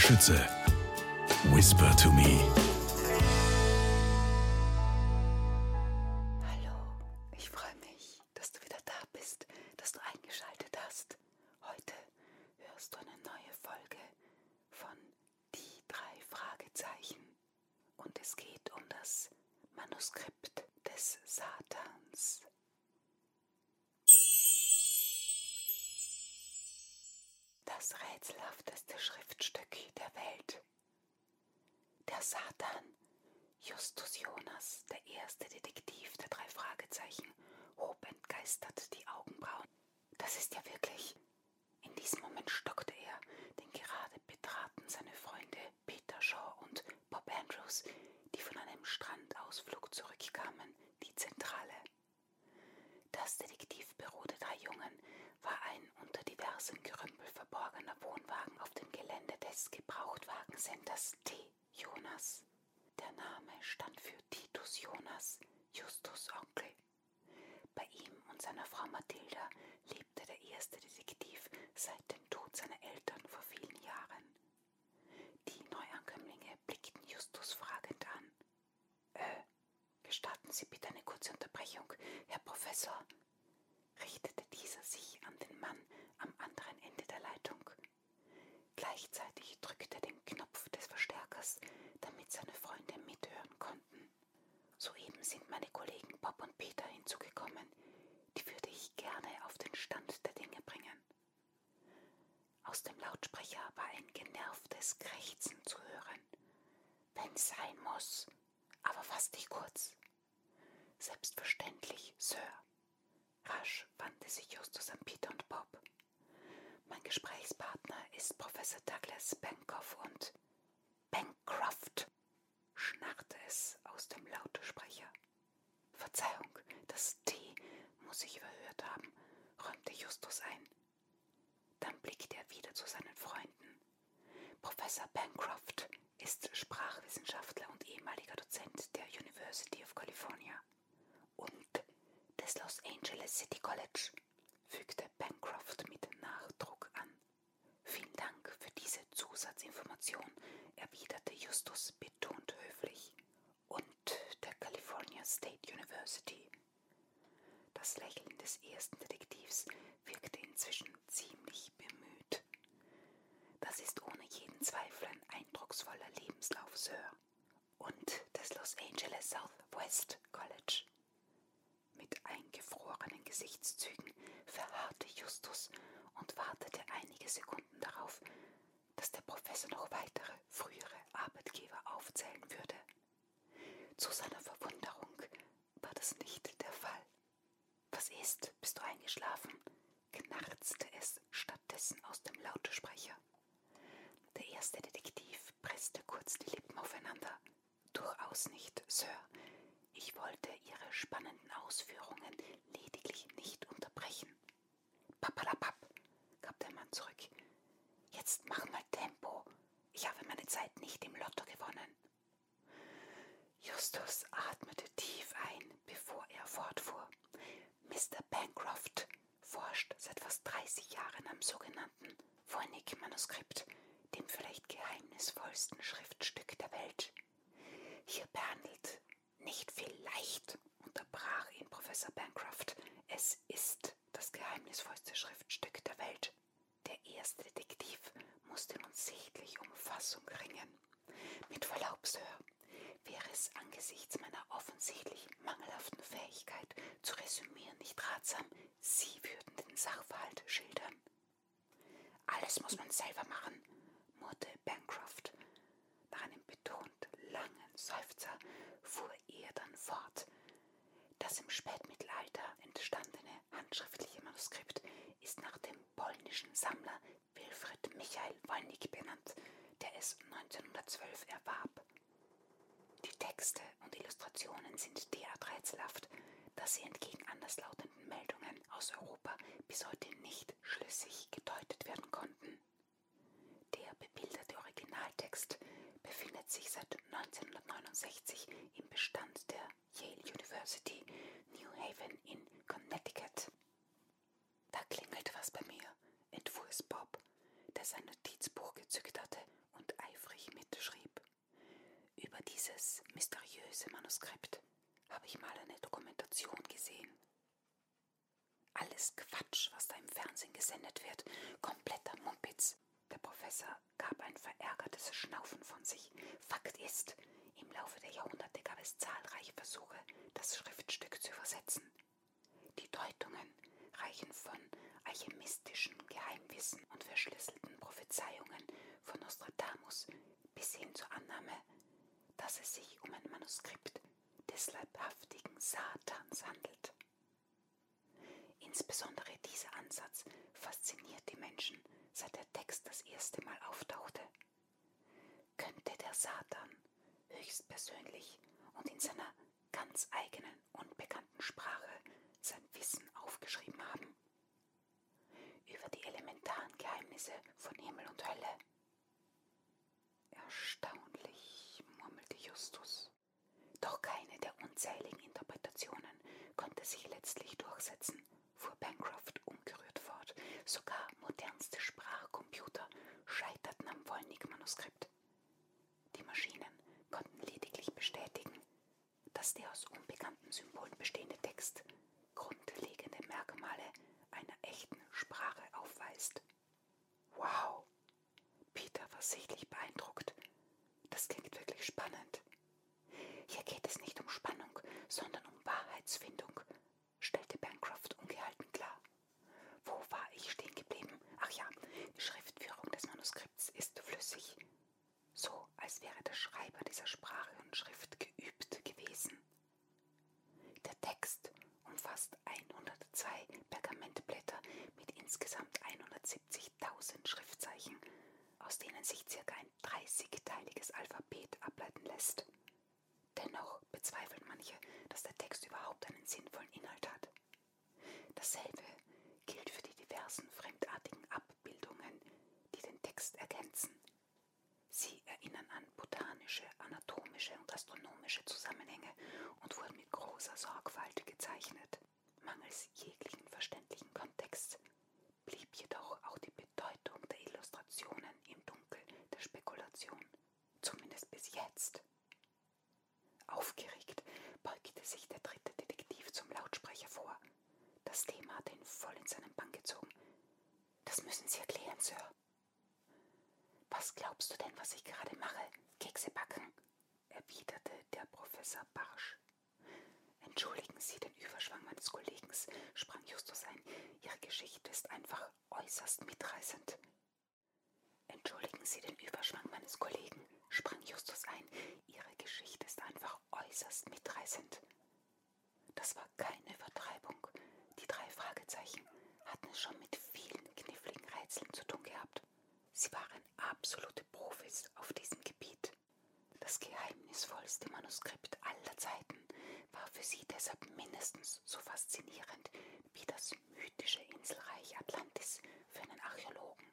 Schütze. Whisper to me. Hallo, ich freue mich, dass du wieder da bist, dass du eingeschaltet hast. Heute hörst du eine neue Folge von Die drei Fragezeichen. Und es geht um das Manuskript des Satans. Das rätselhafteste Schriftstück der Welt. Der Satan, Justus Jonas, der erste Detektiv der drei Fragezeichen, hob entgeistert die Augenbrauen. Das ist ja wirklich. In diesem Moment stockte er, denn gerade betraten seine Freunde Peter Shaw und Bob Andrews, die von einem Strandausflug zurückkamen, die Zentrale. Das Detektivbüro der drei Jungen war ein unter diversen Gerümpel verborgener Wohnwagen auf dem Gelände des Gebrauchtwagencenters T. Jonas. Der Name stand für Titus Jonas, Justus Onkel. Bei ihm und seiner Frau Mathilda lebte der erste Detektiv seit dem Tod seiner Eltern vor vielen Jahren. Die Neuankömmlinge blickten Justus fragend an. Äh, gestatten Sie bitte eine kurze Unterbrechung, Herr Professor, richtete dieser sich an den Mann am anderen Ende der Leitung. Gleichzeitig drückte er den Knopf des Verstärkers, damit seine Freunde mithören konnten. Soeben sind meine Kollegen Bob und Peter hinzugekommen. Die würde ich gerne auf den Stand der Dinge bringen. Aus dem Lautsprecher war ein genervtes Krächzen zu hören. Wenn's sein muss, aber fass dich kurz. Selbstverständlich, Sir. Rasch wandte sich Justus an Peter und Bob. Mein Gesprächspartner ist Professor Douglas Bancroft und Bancroft, schnarrte es aus dem Lautsprecher. Verzeihung, das T muss ich überhört haben, räumte Justus ein. Dann blickte er wieder zu seinen Freunden. Professor Bancroft ist Sprachwissenschaftler und ehemaliger Dozent der University of California und des Los Angeles City College, fügte Bancroft mit Nachdruck an. Vielen Dank für diese Zusatzinformation, erwiderte Justus betont höflich. Und der California State University. Das Lächeln des ersten Detektivs wirkte inzwischen ziemlich bemüht. Das ist ohne jeden Zweifel ein eindrucksvoller Lebenslauf, Sir. Und des Los Angeles Southwest College. Mit eingefrorenen Gesichtszügen verharrte Justus und wartete einige Sekunden darauf, dass der Professor noch weitere frühere Arbeitgeber aufzählen würde. Zu seiner Verwunderung das nicht der Fall. Was ist? Bist du eingeschlafen? knarzte es stattdessen aus dem Lautsprecher. Der erste Detektiv presste kurz die Lippen aufeinander. Durchaus nicht, Sir. Ich wollte Ihre spannenden Ausführungen lediglich nicht unterbrechen. Papalapap, gab der Mann zurück. Jetzt mach mal Tempo. Ich habe meine Zeit nicht im Lotto gewonnen. Justus atmete tief ein, bevor er fortfuhr. Mr. Bancroft forscht seit fast 30 Jahren am sogenannten Voynich-Manuskript, dem vielleicht geheimnisvollsten Schriftstück der Welt. Hier behandelt nicht vielleicht, unterbrach ihn Professor Bancroft. Es ist das geheimnisvollste Schriftstück der Welt. Der erste Detektiv musste nun sichtlich um Fassung ringen. Mit Verlaub, Sir, wäre es angesichts meiner offensichtlich mangelhaften Fähigkeit zu resümieren nicht ratsam, Sie würden den Sachverhalt schildern. Alles muss man selber machen, murrte Bancroft. Nach einem betont langen Seufzer fuhr er dann fort. Das im Spätmittelalter entstandene handschriftliche Manuskript ist nach dem polnischen Sammler Wilfried Michael Wolnik benannt, der es 1912 erwarb. Texte und Illustrationen sind derart rätselhaft, dass sie entgegen anderslautenden Meldungen aus Europa bis heute nicht schlüssig gedeutet werden konnten. Der bebilderte Originaltext befindet sich seit 1969 im Bestand der Yale University, New Haven in Connecticut. Da klingelt was bei mir, entfuhr es Bob, der sein Notizbuch gezückt hatte und eifrig mitschrieb. Über dieses mysteriöse Manuskript habe ich mal eine Dokumentation gesehen. Alles Quatsch, was da im Fernsehen gesendet wird, kompletter Mumpitz. Der Professor gab ein verärgertes Schnaufen von sich. Fakt ist, im Laufe der Jahrhunderte gab es zahlreiche Versuche, das Schriftstück zu übersetzen. Die Deutungen reichen von alchemistischen Geheimwissen und verschlüsselten Prophezeiungen von Nostradamus bis hin zur Annahme, dass es sich um ein Manuskript des leibhaftigen Satans handelt. Insbesondere dieser Ansatz fasziniert die Menschen, seit der Text das erste Mal auftauchte. Könnte der Satan höchstpersönlich und in seiner ganz eigenen, unbekannten Sprache sein Wissen aufgeschrieben haben? Über die elementaren Geheimnisse von Himmel und Hölle? Erstaunlich, murmelte Justus. Doch keine der unzähligen Interpretationen konnte sich letztlich durchsetzen, fuhr Bancroft ungerührt fort. Sogar modernste Sprachcomputer scheiterten am Wollnig-Manuskript. Die Maschinen konnten lediglich bestätigen, dass der aus unbekannten Symbolen bestehende Text grundlegende Merkmale einer echten Sprache aufweist. Wow! Peter war sichtlich beeindruckt. Das klingt wirklich spannend. Hier geht es nicht um Spannung, sondern um Wahrheitsfindung, stellte Bancroft ungehalten klar. Wo war ich stehen geblieben? Ach ja, die Schriftführung des Manuskripts flüssig. So, als wäre der Schreiber dieser Sprache und Schrift geübt gewesen. Der Text umfasst 102 Pergamentblätter mit insgesamt 170.000 Schriftzeichen, aus denen sich circa ein 30-teiliges Alphabet ableiten lässt. Dennoch bezweifeln manche, dass der Text überhaupt einen sinnvollen Inhalt hat. Dasselbe gilt für die diversen fremdartigen Abbildungen, die den Text ergänzen. Sie erinnern an botanische, anatomische und astronomische Zusammenhänge und wurden mit großer Sorgfalt gezeichnet. Mangels jeglichen verständlichen Kontexts blieb jedoch auch die Bedeutung der Illustrationen im Dunkel der Spekulation, zumindest bis jetzt. Aufgeregt beugte sich der dritte Detektiv zum Lautsprecher vor. Das Thema hatte ihn voll in seinen Bann gezogen. Das müssen Sie erklären, Sir. Glaubst du denn, was ich gerade mache? Kekse backen? erwiderte der Professor barsch. Entschuldigen Sie den Überschwang meines Kollegen, sprang Justus ein. Ihre Geschichte ist einfach äußerst mitreißend. Entschuldigen Sie den Überschwang meines Kollegen, sprang Justus ein. Ihre Geschichte ist einfach äußerst mitreißend. Das war keine Übertreibung. Die drei Fragezeichen hatten es schon mit vielen kniffligen Rätseln zu tun gehabt. Sie waren absolute Profis auf diesem Gebiet. Das geheimnisvollste Manuskript aller Zeiten war für sie deshalb mindestens so faszinierend wie das mythische Inselreich Atlantis für einen Archäologen.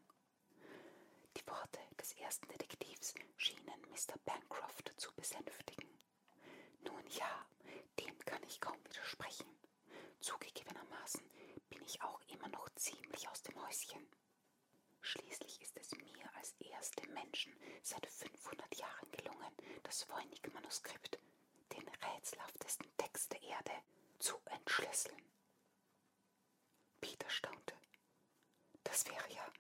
Die Worte des ersten Detektivs schienen Mr. Bancroft zu besänftigen. Nun ja, dem kann ich kaum widersprechen. Zugegebenermaßen bin ich auch immer noch ziemlich aus dem Häuschen. Schließlich als erstem Menschen seit 500 Jahren gelungen, das Voynich-Manuskript, den rätselhaftesten Text der Erde, zu entschlüsseln. Peter staunte. Das wäre ja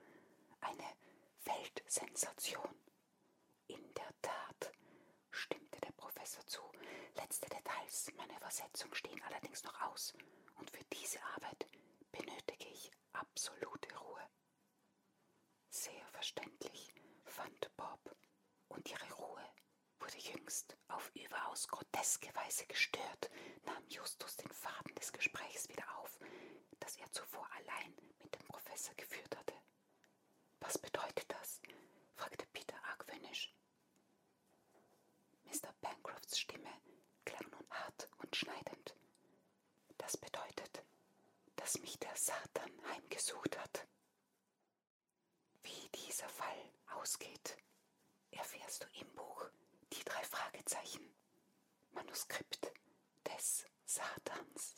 eine Weltsensation. In der Tat, stimmte der Professor zu. Letzte Details meiner Übersetzung stehen allerdings noch aus, und für diese Arbeit benötige ich absolute Ruhe. Sehr verständlich, fand Bob, und ihre Ruhe wurde jüngst auf überaus groteske Weise gestört, nahm Justus den Faden des Gesprächs wieder auf, das er zuvor allein mit dem Professor geführt hatte. Was bedeutet das? fragte Peter argwöhnisch. Mr. Bancrofts Stimme klang nun hart und schneidend. Das bedeutet, dass mich der Satan heimgesucht hat. Wie dieser Fall ausgeht, die drei Fragezeichen Manuskript des Satans.